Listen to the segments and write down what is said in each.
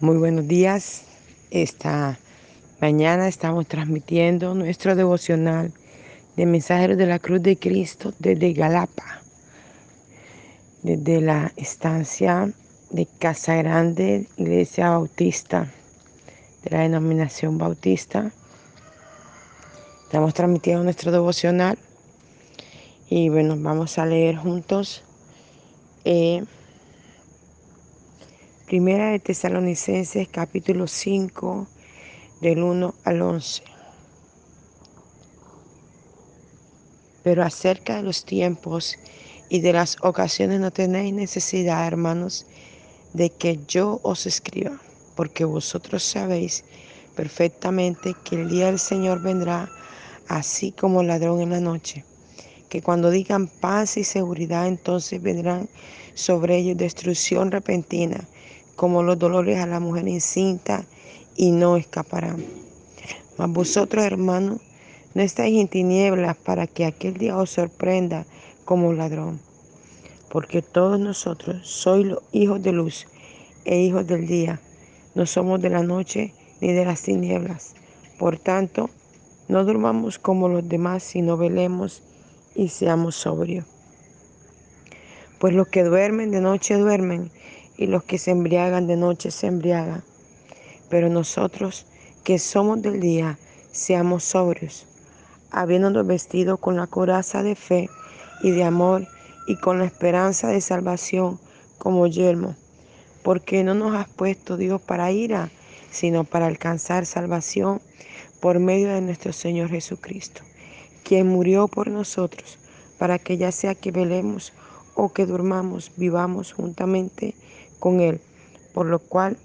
Muy buenos días. Esta mañana estamos transmitiendo nuestro devocional de Mensajeros de la Cruz de Cristo desde Galapa, desde la estancia de Casa Grande, Iglesia Bautista, de la denominación Bautista. Estamos transmitiendo nuestro devocional y bueno, vamos a leer juntos. Eh, Primera de Tesalonicenses capítulo 5 del 1 al 11. Pero acerca de los tiempos y de las ocasiones no tenéis necesidad, hermanos, de que yo os escriba, porque vosotros sabéis perfectamente que el día del Señor vendrá así como ladrón en la noche, que cuando digan paz y seguridad, entonces vendrán sobre ellos destrucción repentina como los dolores a la mujer incinta y no escaparán. Mas vosotros, hermanos, no estáis en tinieblas para que aquel día os sorprenda como ladrón. Porque todos nosotros sois los hijos de luz e hijos del día. No somos de la noche ni de las tinieblas. Por tanto, no durmamos como los demás, sino velemos y seamos sobrios. Pues los que duermen de noche duermen, y los que se embriagan de noche se embriagan. Pero nosotros que somos del día, seamos sobrios, habiéndonos vestido con la coraza de fe y de amor y con la esperanza de salvación como yelmo. Porque no nos has puesto Dios para ira, sino para alcanzar salvación por medio de nuestro Señor Jesucristo, quien murió por nosotros, para que ya sea que velemos o que durmamos, vivamos juntamente con Él, por lo cual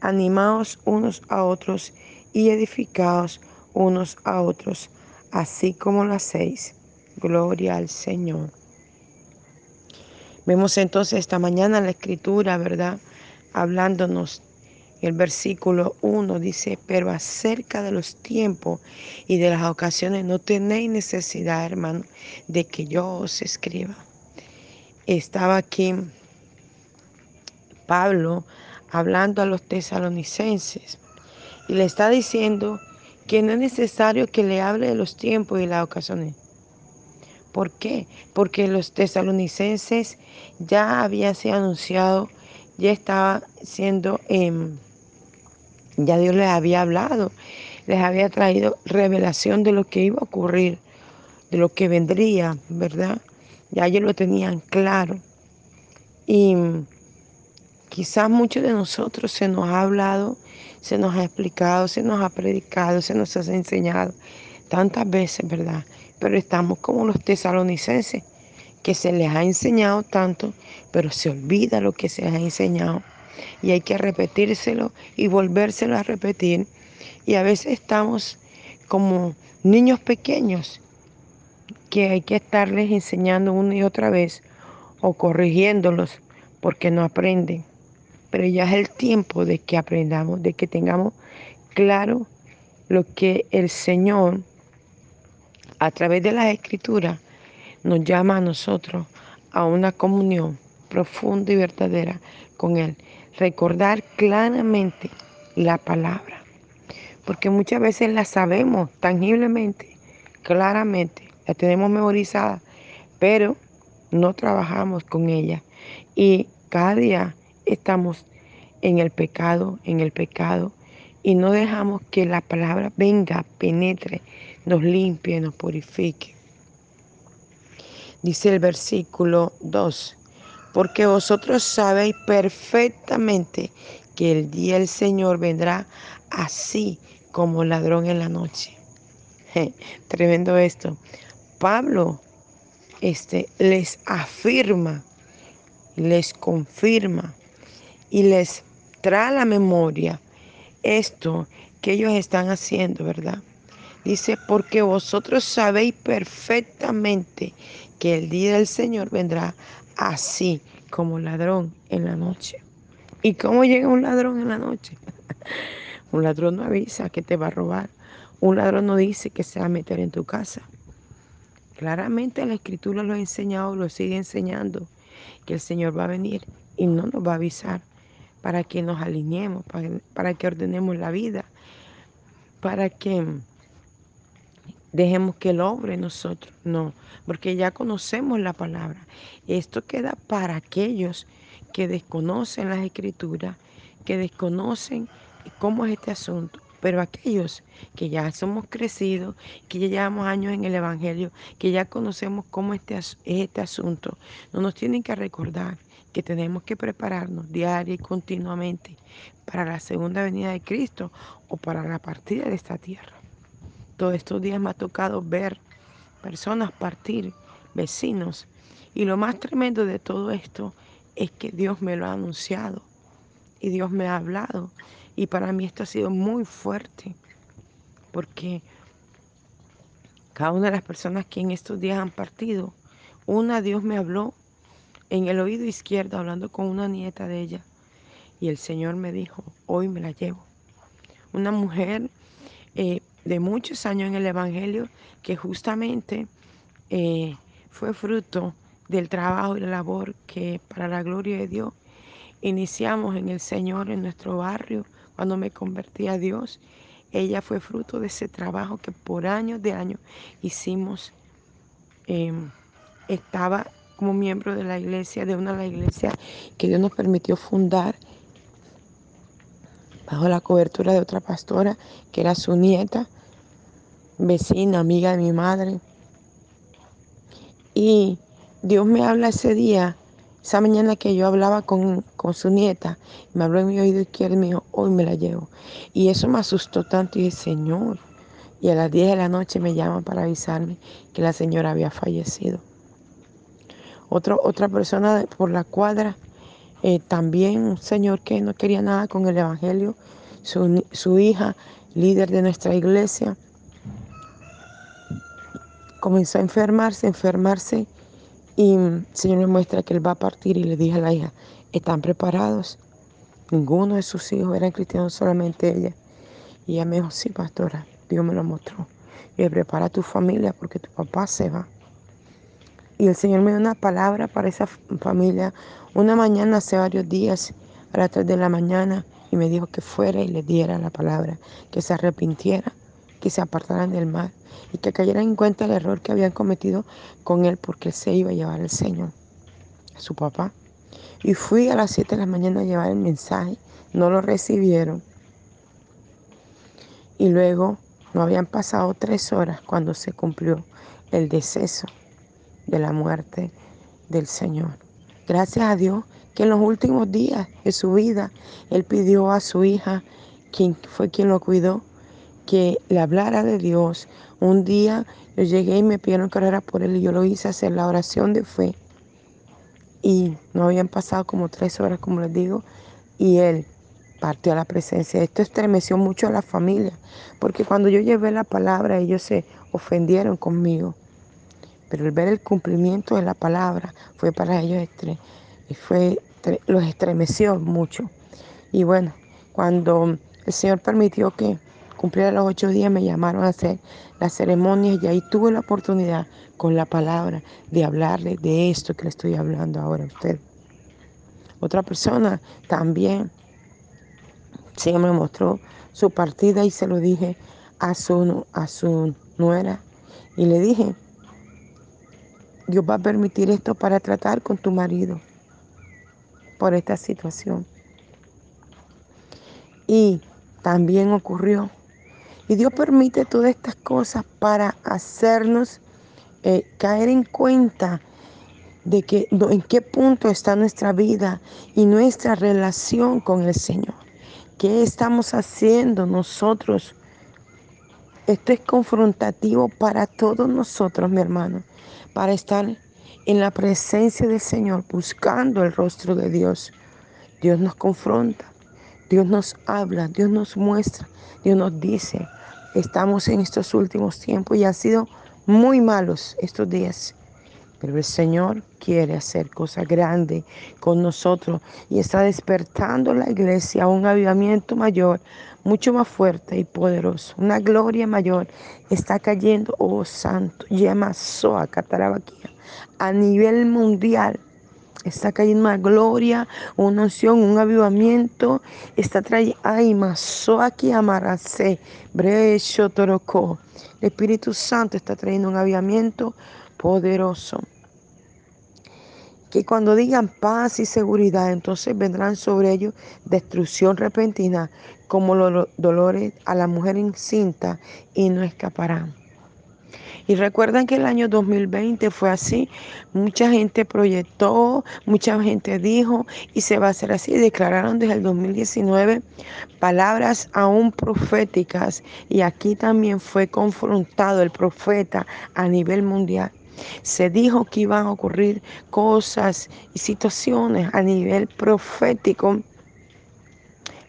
animaos unos a otros y edificaos unos a otros, así como lo hacéis. Gloria al Señor. Vemos entonces esta mañana la escritura, ¿verdad? Hablándonos. El versículo 1 dice, pero acerca de los tiempos y de las ocasiones no tenéis necesidad, hermano, de que yo os escriba. Estaba aquí Pablo hablando a los tesalonicenses y le está diciendo que no es necesario que le hable de los tiempos y las ocasiones. ¿Por qué? Porque los tesalonicenses ya habían sido anunciado, ya estaba siendo, em, ya Dios les había hablado, les había traído revelación de lo que iba a ocurrir, de lo que vendría, ¿verdad? Ya ellos lo tenían claro. Y Quizás muchos de nosotros se nos ha hablado, se nos ha explicado, se nos ha predicado, se nos ha enseñado tantas veces, ¿verdad? Pero estamos como los tesalonicenses, que se les ha enseñado tanto, pero se olvida lo que se ha enseñado. Y hay que repetírselo y volvérselo a repetir. Y a veces estamos como niños pequeños que hay que estarles enseñando una y otra vez o corrigiéndolos porque no aprenden pero ya es el tiempo de que aprendamos, de que tengamos claro lo que el Señor a través de las escrituras nos llama a nosotros a una comunión profunda y verdadera con Él. Recordar claramente la palabra, porque muchas veces la sabemos tangiblemente, claramente, la tenemos memorizada, pero no trabajamos con ella. Y cada día estamos en el pecado, en el pecado, y no dejamos que la palabra venga, penetre, nos limpie, nos purifique. Dice el versículo 2, porque vosotros sabéis perfectamente que el día del Señor vendrá así como ladrón en la noche. tremendo esto. Pablo este, les afirma, les confirma y les trae a la memoria esto que ellos están haciendo, ¿verdad? Dice, porque vosotros sabéis perfectamente que el día del Señor vendrá así como ladrón en la noche. ¿Y cómo llega un ladrón en la noche? un ladrón no avisa que te va a robar. Un ladrón no dice que se va a meter en tu casa. Claramente la escritura lo ha enseñado, lo sigue enseñando, que el Señor va a venir y no nos va a avisar para que nos alineemos, para, que ordenemos la vida, para que dejemos que Él obre nosotros. No, porque ya conocemos la palabra. Esto queda para aquellos que desconocen las escrituras, que desconocen cómo es este asunto. Pero aquellos que ya somos crecidos, que ya llevamos años en el Evangelio, que ya conocemos cómo este es este asunto, no nos tienen que recordar que tenemos que prepararnos diaria y continuamente para la segunda venida de Cristo o para la partida de esta tierra. Todos estos días me ha tocado ver personas partir, vecinos, y lo más tremendo de todo esto es que Dios me lo ha anunciado y Dios me ha hablado y para mí esto ha sido muy fuerte, porque cada una de las personas que en estos días han partido, una Dios me habló en el oído izquierdo hablando con una nieta de ella. Y el Señor me dijo, hoy me la llevo. Una mujer eh, de muchos años en el Evangelio que justamente eh, fue fruto del trabajo y la labor que para la gloria de Dios iniciamos en el Señor en nuestro barrio, cuando me convertí a Dios, ella fue fruto de ese trabajo que por años de años hicimos. Em, estaba como miembro de la iglesia, de una de las iglesias que Dios nos permitió fundar bajo la cobertura de otra pastora que era su nieta, vecina, amiga de mi madre. Y Dios me habla ese día esa mañana que yo hablaba con, su nieta, me habló en mi oído izquierdo y me dijo, hoy me la llevo. Y eso me asustó tanto y dije, Señor. Y a las 10 de la noche me llaman para avisarme que la señora había fallecido. Otra persona por la cuadra, eh, también un señor que no quería nada con el Evangelio, su, su hija, líder de nuestra iglesia, comenzó a enfermarse, enfermarse y el Señor me muestra que Él va a partir y le dije a la hija, ¿están preparados? Ninguno de sus hijos eran cristianos, solamente ella. Y ella me dijo, sí, pastora, Dios me lo mostró. Y prepara a tu familia porque tu papá se va. Y el Señor me dio una palabra para esa familia. Una mañana, hace varios días, a las 3 de la mañana, y me dijo que fuera y le diera la palabra, que se arrepintiera, que se apartaran del mal y que cayeran en cuenta el error que habían cometido con él porque él se iba a llevar al Señor, a su papá. Y fui a las 7 de la mañana a llevar el mensaje, no lo recibieron. Y luego no habían pasado tres horas cuando se cumplió el deceso de la muerte del Señor. Gracias a Dios que en los últimos días de su vida Él pidió a su hija, quien fue quien lo cuidó, que le hablara de Dios. Un día yo llegué y me pidieron que orara por él y yo lo hice hacer la oración de fe. Y no habían pasado como tres horas, como les digo, y él partió a la presencia. Esto estremeció mucho a la familia, porque cuando yo llevé la palabra, ellos se ofendieron conmigo. Pero el ver el cumplimiento de la palabra fue para ellos, fue, los estremeció mucho. Y bueno, cuando el Señor permitió que cumpliera los ocho días, me llamaron a hacer la ceremonia y ahí tuve la oportunidad con la palabra de hablarle de esto que le estoy hablando ahora a usted. Otra persona también, sí me mostró su partida y se lo dije a su, a su nuera y le dije, Dios va a permitir esto para tratar con tu marido por esta situación. Y también ocurrió y Dios permite todas estas cosas para hacernos eh, caer en cuenta de que en qué punto está nuestra vida y nuestra relación con el Señor. ¿Qué estamos haciendo nosotros? Esto es confrontativo para todos nosotros, mi hermano, para estar en la presencia del Señor, buscando el rostro de Dios. Dios nos confronta. Dios nos habla, Dios nos muestra, Dios nos dice, estamos en estos últimos tiempos y han sido muy malos estos días. Pero el Señor quiere hacer cosas grandes con nosotros y está despertando la iglesia a un avivamiento mayor, mucho más fuerte y poderoso. Una gloria mayor está cayendo, oh santo, llama Soa Catarabaquía, a nivel mundial Está cayendo una gloria, una unción, un avivamiento. Está trayendo, ay, aquí amarase, brecho torocó. El Espíritu Santo está trayendo un avivamiento poderoso. Que cuando digan paz y seguridad, entonces vendrán sobre ellos destrucción repentina, como los dolores a la mujer encinta, y no escaparán. Y recuerdan que el año 2020 fue así. Mucha gente proyectó, mucha gente dijo y se va a hacer así. Declararon desde el 2019 palabras aún proféticas y aquí también fue confrontado el profeta a nivel mundial. Se dijo que iban a ocurrir cosas y situaciones a nivel profético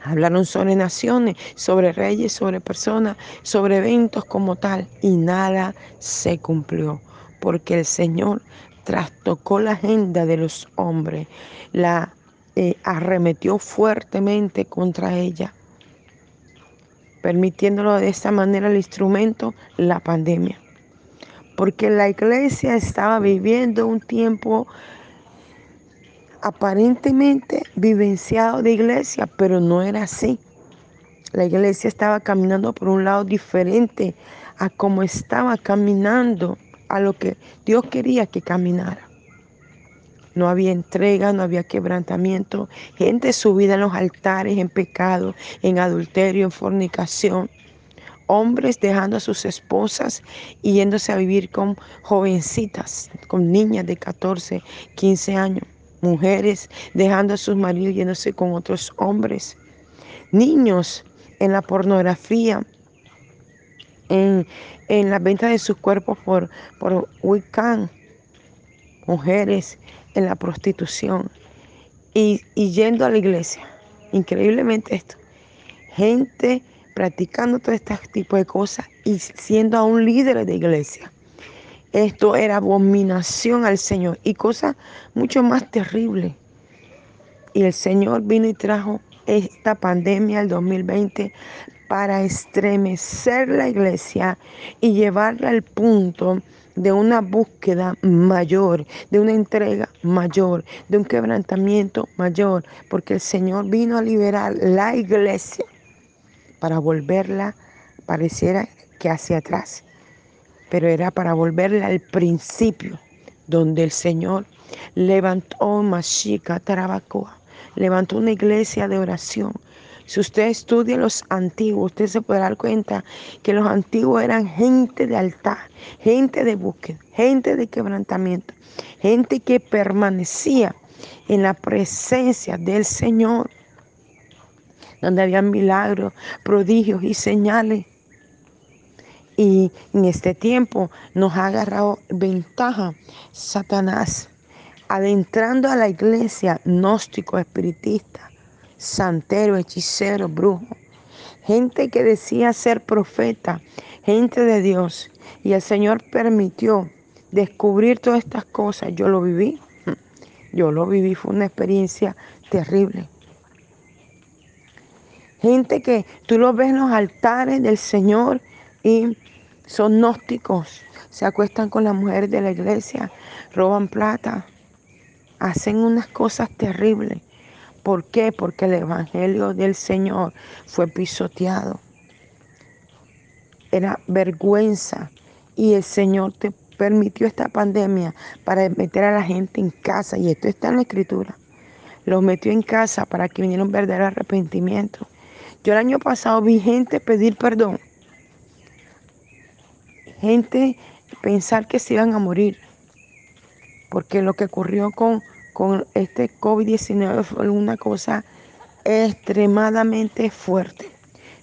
Hablaron sobre naciones, sobre reyes, sobre personas, sobre eventos como tal y nada se cumplió porque el Señor trastocó la agenda de los hombres, la eh, arremetió fuertemente contra ella, permitiéndolo de esta manera el instrumento, la pandemia. Porque la iglesia estaba viviendo un tiempo aparentemente vivenciado de iglesia, pero no era así. La iglesia estaba caminando por un lado diferente a como estaba caminando, a lo que Dios quería que caminara. No había entrega, no había quebrantamiento, gente subida en los altares, en pecado, en adulterio, en fornicación. Hombres dejando a sus esposas y yéndose a vivir con jovencitas, con niñas de 14, 15 años mujeres dejando a sus maridos yéndose con otros hombres, niños en la pornografía, en, la venta de sus cuerpos por, por Wiccan, mujeres en la prostitución y, y yendo a la iglesia. Increíblemente esto. Gente practicando todo este tipo de cosas y siendo aún líderes de iglesia. Esto era abominación al Señor y cosa mucho más terrible. Y el Señor vino y trajo esta pandemia el 2020 para estremecer la iglesia y llevarla al punto de una búsqueda mayor, de una entrega mayor, de un quebrantamiento mayor, porque el Señor vino a liberar la iglesia para volverla, pareciera que hacia atrás pero era para volverle al principio, donde el Señor levantó Mashiach Tarabacoa, levantó una iglesia de oración. Si usted estudia los antiguos, usted se puede dar cuenta que los antiguos eran gente de altar, gente de búsqueda, gente de quebrantamiento, gente que permanecía en la presencia del Señor, donde había milagros, prodigios y señales y en este tiempo nos ha agarrado ventaja Satanás, adentrando a la iglesia gnóstico, espiritista, santero, hechicero, brujo. Gente que decía ser profeta, gente de Dios. Y el Señor permitió descubrir todas estas cosas. Yo lo viví. Yo lo viví. Fue una experiencia terrible. Gente que tú lo ves en los altares del Señor y son gnósticos, se acuestan con las mujeres de la iglesia, roban plata, hacen unas cosas terribles. ¿Por qué? Porque el Evangelio del Señor fue pisoteado. Era vergüenza y el Señor te permitió esta pandemia para meter a la gente en casa y esto está en la escritura. Los metió en casa para que vinieran un verdadero arrepentimiento. Yo el año pasado vi gente pedir perdón. Gente pensar que se iban a morir, porque lo que ocurrió con, con este COVID-19 fue una cosa extremadamente fuerte,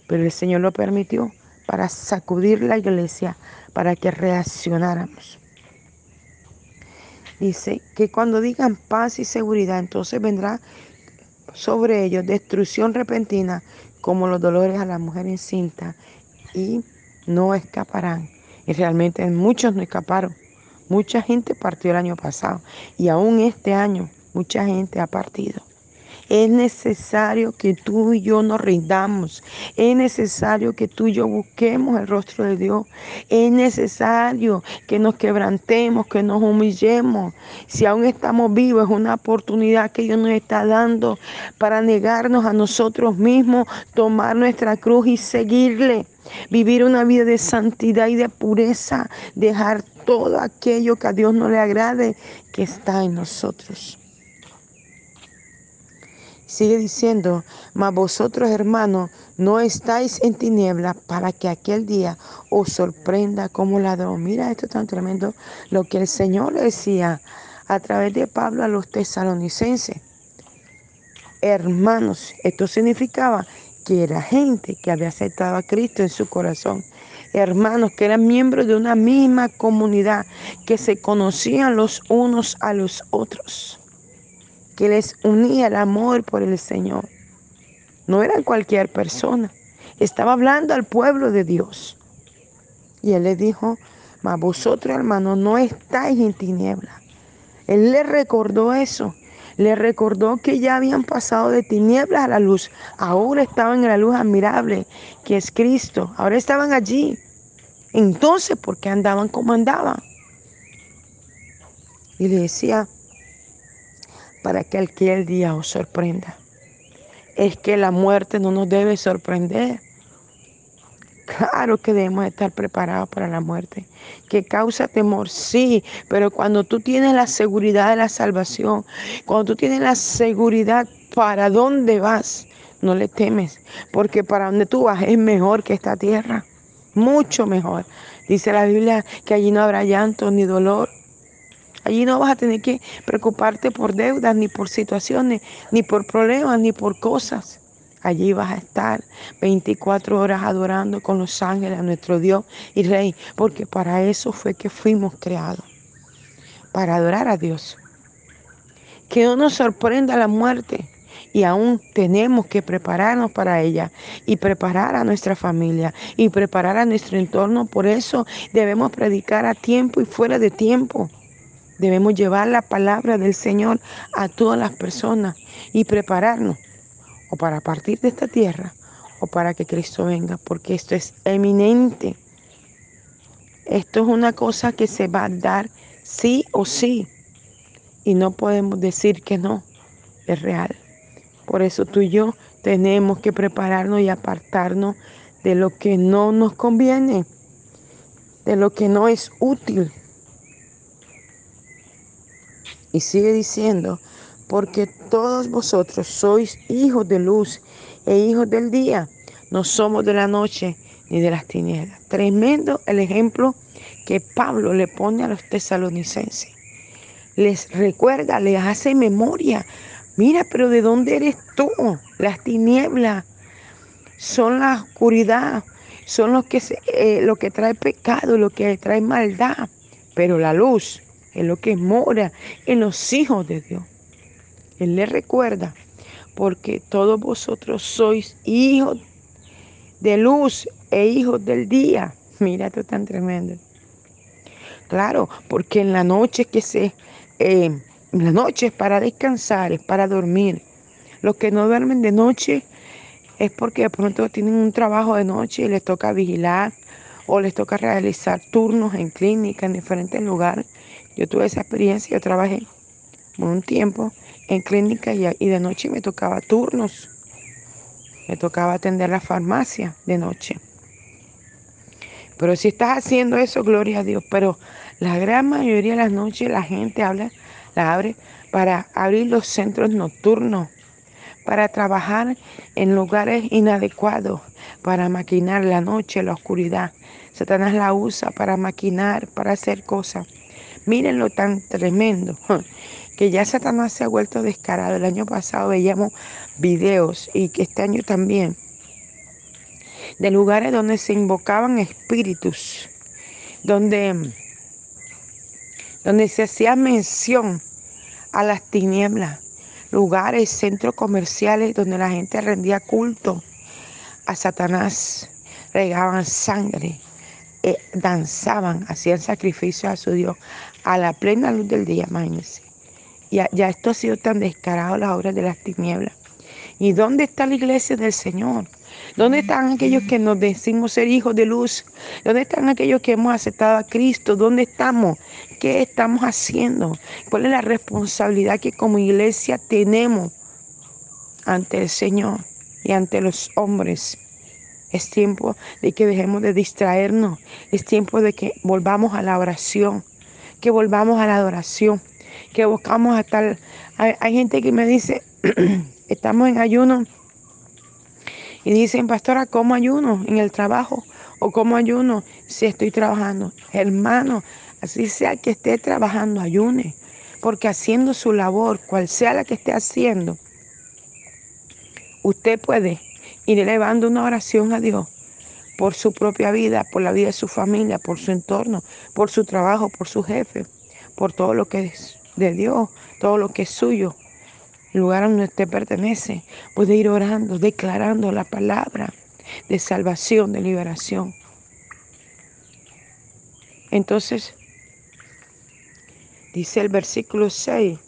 pero el Señor lo permitió para sacudir la iglesia, para que reaccionáramos. Dice que cuando digan paz y seguridad, entonces vendrá sobre ellos destrucción repentina como los dolores a la mujer encinta y no escaparán. Y realmente muchos no escaparon. Mucha gente partió el año pasado y aún este año mucha gente ha partido. Es necesario que tú y yo nos rindamos. Es necesario que tú y yo busquemos el rostro de Dios. Es necesario que nos quebrantemos, que nos humillemos. Si aún estamos vivos, es una oportunidad que Dios nos está dando para negarnos a nosotros mismos, tomar nuestra cruz y seguirle. Vivir una vida de santidad y de pureza, dejar todo aquello que a Dios no le agrade que está en nosotros. Sigue diciendo, mas vosotros hermanos no estáis en tinieblas para que aquel día os sorprenda como ladrón. Mira esto tan tremendo, lo que el Señor decía a través de Pablo a los tesalonicenses. Hermanos, esto significaba que era gente que había aceptado a Cristo en su corazón. Hermanos que eran miembros de una misma comunidad, que se conocían los unos a los otros que les unía el amor por el Señor. No era cualquier persona, estaba hablando al pueblo de Dios. Y él le dijo, mas vosotros hermanos no estáis en tinieblas. Él le recordó eso, le recordó que ya habían pasado de tinieblas a la luz, ahora estaban en la luz admirable, que es Cristo, ahora estaban allí. Entonces, ¿por qué andaban como andaban? Y le decía, para que aquel día os sorprenda. Es que la muerte no nos debe sorprender. Claro que debemos estar preparados para la muerte. Que causa temor, sí, pero cuando tú tienes la seguridad de la salvación, cuando tú tienes la seguridad para dónde vas, no le temes, porque para donde tú vas es mejor que esta tierra, mucho mejor. Dice la Biblia que allí no habrá llanto ni dolor, Allí no vas a tener que preocuparte por deudas, ni por situaciones, ni por problemas, ni por cosas. Allí vas a estar 24 horas adorando con los ángeles a nuestro Dios y Rey, porque para eso fue que fuimos creados, para adorar a Dios. Que no nos sorprenda la muerte y aún tenemos que prepararnos para ella y preparar a nuestra familia y preparar a nuestro entorno. Por eso debemos predicar a tiempo y fuera de tiempo. Debemos llevar la palabra del Señor a todas las personas y prepararnos o para partir de esta tierra o para que Cristo venga, porque esto es eminente. Esto es una cosa que se va a dar sí o sí y no podemos decir que no, es real. Por eso tú y yo tenemos que prepararnos y apartarnos de lo que no nos conviene, de lo que no es útil y sigue diciendo, porque todos vosotros sois hijos de luz e hijos del día, no somos de la noche ni de las tinieblas. Tremendo el ejemplo que Pablo le pone a los tesalonicenses. Les recuerda, les hace memoria. Mira, pero ¿de dónde eres tú? Las tinieblas son la oscuridad, son lo que, eh, lo que trae pecado, lo que trae maldad. Pero la luz es lo que mora en los hijos de Dios. Él le recuerda, porque todos vosotros sois hijos de luz e hijos del día. Mira esto tan tremendo. Claro, porque en la noche que se, eh, en la noche es para descansar, es para dormir. Los que no duermen de noche es porque de pronto tienen un trabajo de noche y les toca vigilar o les toca realizar turnos en clínica en diferentes lugares yo tuve esa experiencia, yo trabajé un tiempo en clínica y, de noche me tocaba turnos. Me tocaba atender la farmacia de noche. Pero si estás haciendo eso, gloria a Dios. Pero la gran mayoría de las noches la gente habla, la abre para abrir los centros nocturnos, para trabajar en lugares inadecuados, para maquinar la noche, la oscuridad. Satanás la usa para maquinar, para hacer cosas. Miren lo tan tremendo que ya Satanás se ha vuelto descarado. El año pasado veíamos videos y que este año también de lugares donde se invocaban espíritus, donde, donde se hacía mención a las tinieblas, lugares, centros comerciales donde la gente rendía culto a Satanás, regaban sangre, eh, danzaban, hacían sacrificios a su Dios a la plena luz del día, imagínense. Ya, ya esto ha sido tan descarado las obras de las tinieblas. ¿Y dónde está la iglesia del Señor? ¿Dónde están aquellos que nos decimos ser hijos de luz? ¿Dónde están aquellos que hemos aceptado a Cristo? ¿Dónde estamos? ¿Qué estamos haciendo? ¿Cuál es la responsabilidad que como iglesia tenemos ante el Señor y ante los hombres? Es tiempo de que dejemos de distraernos. Es tiempo de que volvamos a la oración, que volvamos a la adoración, que buscamos a tal... Hay, hay gente que me dice, estamos en ayuno y dicen, pastora, ¿cómo ayuno en el trabajo? ¿O cómo ayuno si estoy trabajando? Hermano, así sea que esté trabajando, ayune. Porque haciendo su labor, cual sea la que esté haciendo, usted puede ir elevando una oración a Dios por su propia vida, por la vida de su familia, por su entorno, por su trabajo, por su jefe, por todo lo que es de Dios, todo lo que es suyo, el lugar donde usted pertenece, puede ir orando, declarando la palabra de salvación, de liberación. Entonces, dice el versículo 6,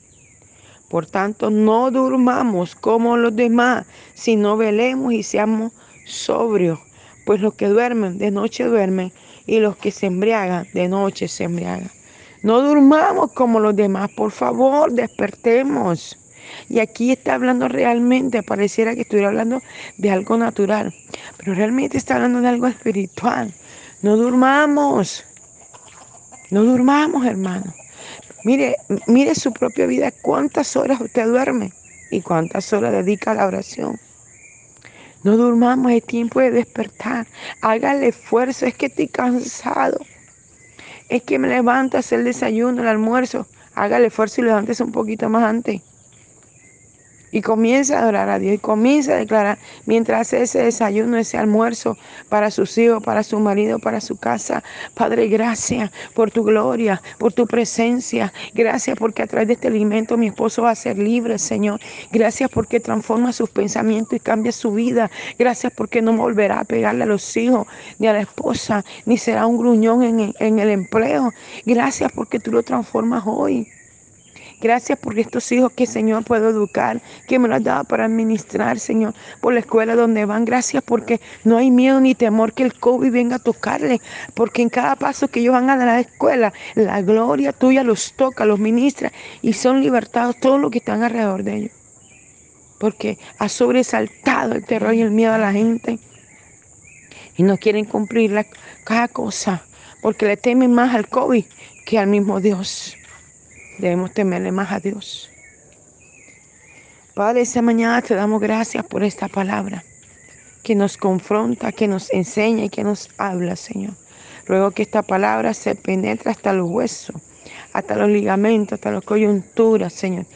por tanto, no durmamos como los demás, sino velemos y seamos sobrios, pues los que duermen de noche duermen y los que se embriagan de noche se embriagan. No durmamos como los demás, por favor, despertemos. Y aquí está hablando realmente, pareciera que estuviera hablando de algo natural, pero realmente está hablando de algo espiritual. No durmamos, no durmamos, hermano. Mire, mire su propia vida, cuántas horas usted duerme y cuántas horas dedica a la oración. No durmamos, es tiempo de despertar. Hágale esfuerzo, es que estoy cansado. Es que me levanto a hacer el desayuno, el almuerzo. Hágale esfuerzo y levántese un poquito más antes. Y comienza a adorar a Dios y comienza a declarar mientras hace ese desayuno, ese almuerzo para sus hijos, para su marido, para su casa. Padre, gracias por tu gloria, por tu presencia. Gracias porque a través de este alimento mi esposo va a ser libre, Señor. Gracias porque transforma sus pensamientos y cambia su vida. Gracias porque no volverá a pegarle a los hijos ni a la esposa, ni será un gruñón en, en el empleo. Gracias porque tú lo transformas hoy. Gracias por estos hijos que, Señor, puedo educar, que me lo has dado para administrar, Señor, por la escuela donde van. Gracias porque no hay miedo ni temor que el COVID venga a tocarle, porque en cada paso que ellos van a la escuela, la gloria tuya los toca, los ministra y son libertados todos los que están alrededor de ellos. Porque ha sobresaltado el terror y el miedo a la gente y no quieren cumplir cada cosa porque le temen más al COVID que al mismo Dios. Debemos temerle más a Dios. Padre, esta mañana te damos gracias por esta palabra que nos confronta, que nos enseña y que nos habla, Señor. Ruego que esta palabra se penetre hasta los huesos, hasta los ligamentos, hasta las coyunturas, Señor.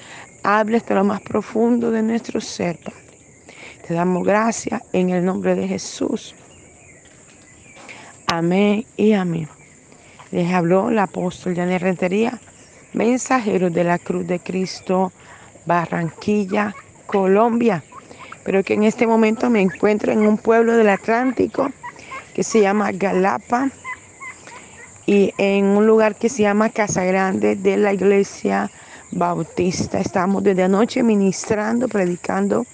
Hable hasta lo más profundo de nuestro ser, Padre. Te damos gracias en el nombre de Jesús. Amén y amén. Les habló el apóstol Janet Rentería mensajeros de la Cruz de Cristo, Barranquilla, Colombia, pero que en este momento me encuentro en un pueblo del Atlántico que se llama Galapa y en un lugar que se llama Casa Grande de la Iglesia Bautista. Estamos desde anoche ministrando, predicando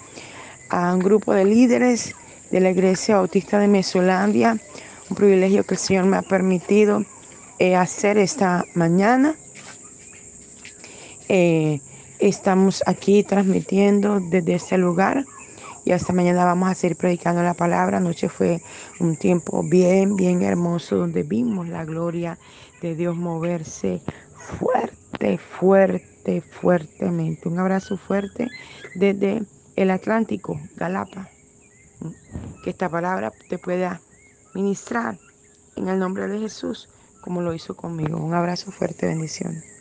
a un grupo de líderes de la Iglesia Bautista de Mesolandia, un privilegio que el Señor me ha permitido eh, hacer esta mañana. Eh, estamos aquí transmitiendo desde este lugar y hasta mañana vamos a seguir predicando la palabra. Anoche fue un tiempo bien, bien hermoso donde vimos la gloria de Dios moverse fuerte, fuerte, fuertemente. Un abrazo fuerte desde el Atlántico, Galapa. Que esta palabra te pueda ministrar en el nombre de Jesús como lo hizo conmigo. Un abrazo fuerte, bendiciones.